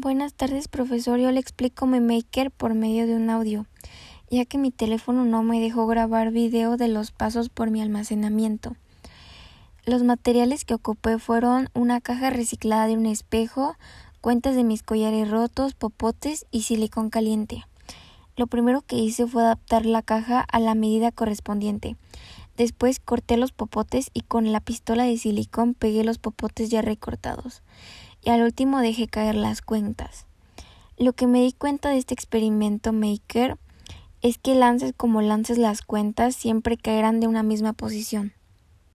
Buenas tardes, profesor. Yo le explico mi Maker por medio de un audio, ya que mi teléfono no me dejó grabar video de los pasos por mi almacenamiento. Los materiales que ocupé fueron una caja reciclada de un espejo, cuentas de mis collares rotos, popotes y silicón caliente. Lo primero que hice fue adaptar la caja a la medida correspondiente. Después corté los popotes y con la pistola de silicón pegué los popotes ya recortados y al último dejé caer las cuentas. Lo que me di cuenta de este experimento maker es que lances como lances las cuentas siempre caerán de una misma posición.